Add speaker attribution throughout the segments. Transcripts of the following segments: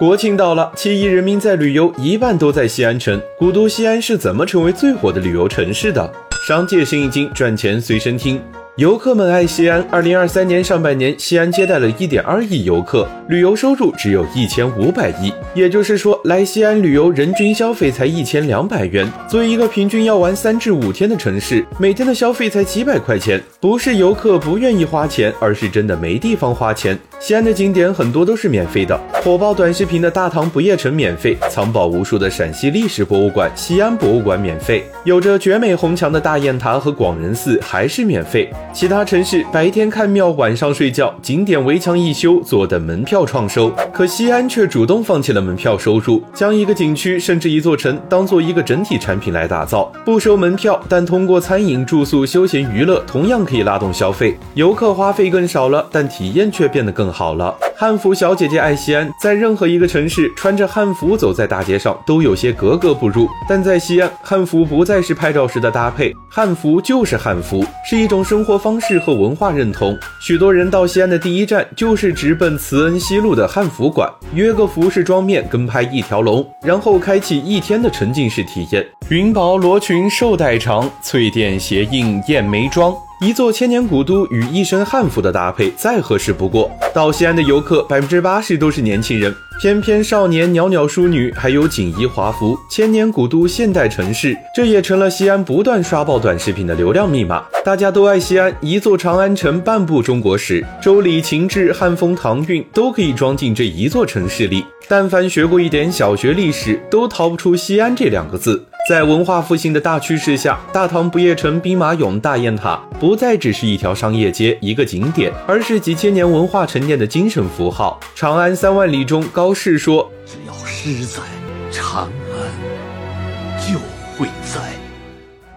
Speaker 1: 国庆到了，七亿人民在旅游，一半都在西安城。古都西安是怎么成为最火的旅游城市的？商界生意经，赚钱随身听。游客们爱西安。二零二三年上半年，西安接待了一点二亿游客，旅游收入只有一千五百亿。也就是说，来西安旅游人均消费才一千两百元。作为一个平均要玩三至五天的城市，每天的消费才几百块钱，不是游客不愿意花钱，而是真的没地方花钱。西安的景点很多都是免费的，火爆短视频的大唐不夜城免费，藏宝无数的陕西历史博物馆西安博物馆免费，有着绝美红墙的大雁塔和广仁寺还是免费。其他城市白天看庙，晚上睡觉，景点围墙一修，坐等门票创收。可西安却主动放弃了门票收入，将一个景区甚至一座城当做一个整体产品来打造，不收门票，但通过餐饮、住宿、休闲娱乐，同样可以拉动消费。游客花费更少了，但体验却变得更好了。汉服小姐姐爱西安，在任何一个城市穿着汉服走在大街上都有些格格不入，但在西安，汉服不再是拍照时的搭配，汉服就是汉服，是一种生活方式和文化认同。许多人到西安的第一站就是直奔慈恩西路的汉服馆，约个服饰妆面跟拍一条龙，然后开启一天的沉浸式体验。云薄罗裙瘦带长，翠钿斜映艳眉妆。一座千年古都与一身汉服的搭配再合适不过。到西安的游客百分之八十都是年轻人，翩翩少年、袅袅淑女，还有锦衣华服。千年古都、现代城市，这也成了西安不断刷爆短视频的流量密码。大家都爱西安，一座长安城，半部中国史，周礼、秦制、汉风、唐韵都可以装进这一座城市里。但凡学过一点小学历史，都逃不出西安这两个字。在文化复兴的大趋势下，大唐不夜城、兵马俑、大雁塔不再只是一条商业街、一个景点，而是几千年文化沉淀的精神符号。长安三万里中，高适说：“
Speaker 2: 只要诗在，长安就会在。”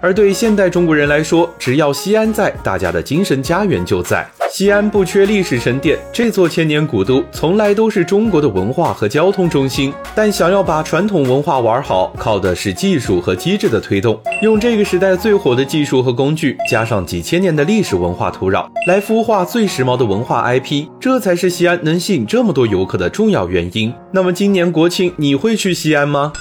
Speaker 1: 而对现代中国人来说，只要西安在，大家的精神家园就在。西安不缺历史沉淀，这座千年古都从来都是中国的文化和交通中心。但想要把传统文化玩好，靠的是技术和机制的推动。用这个时代最火的技术和工具，加上几千年的历史文化土壤，来孵化最时髦的文化 IP，这才是西安能吸引这么多游客的重要原因。那么今年国庆你会去西安吗？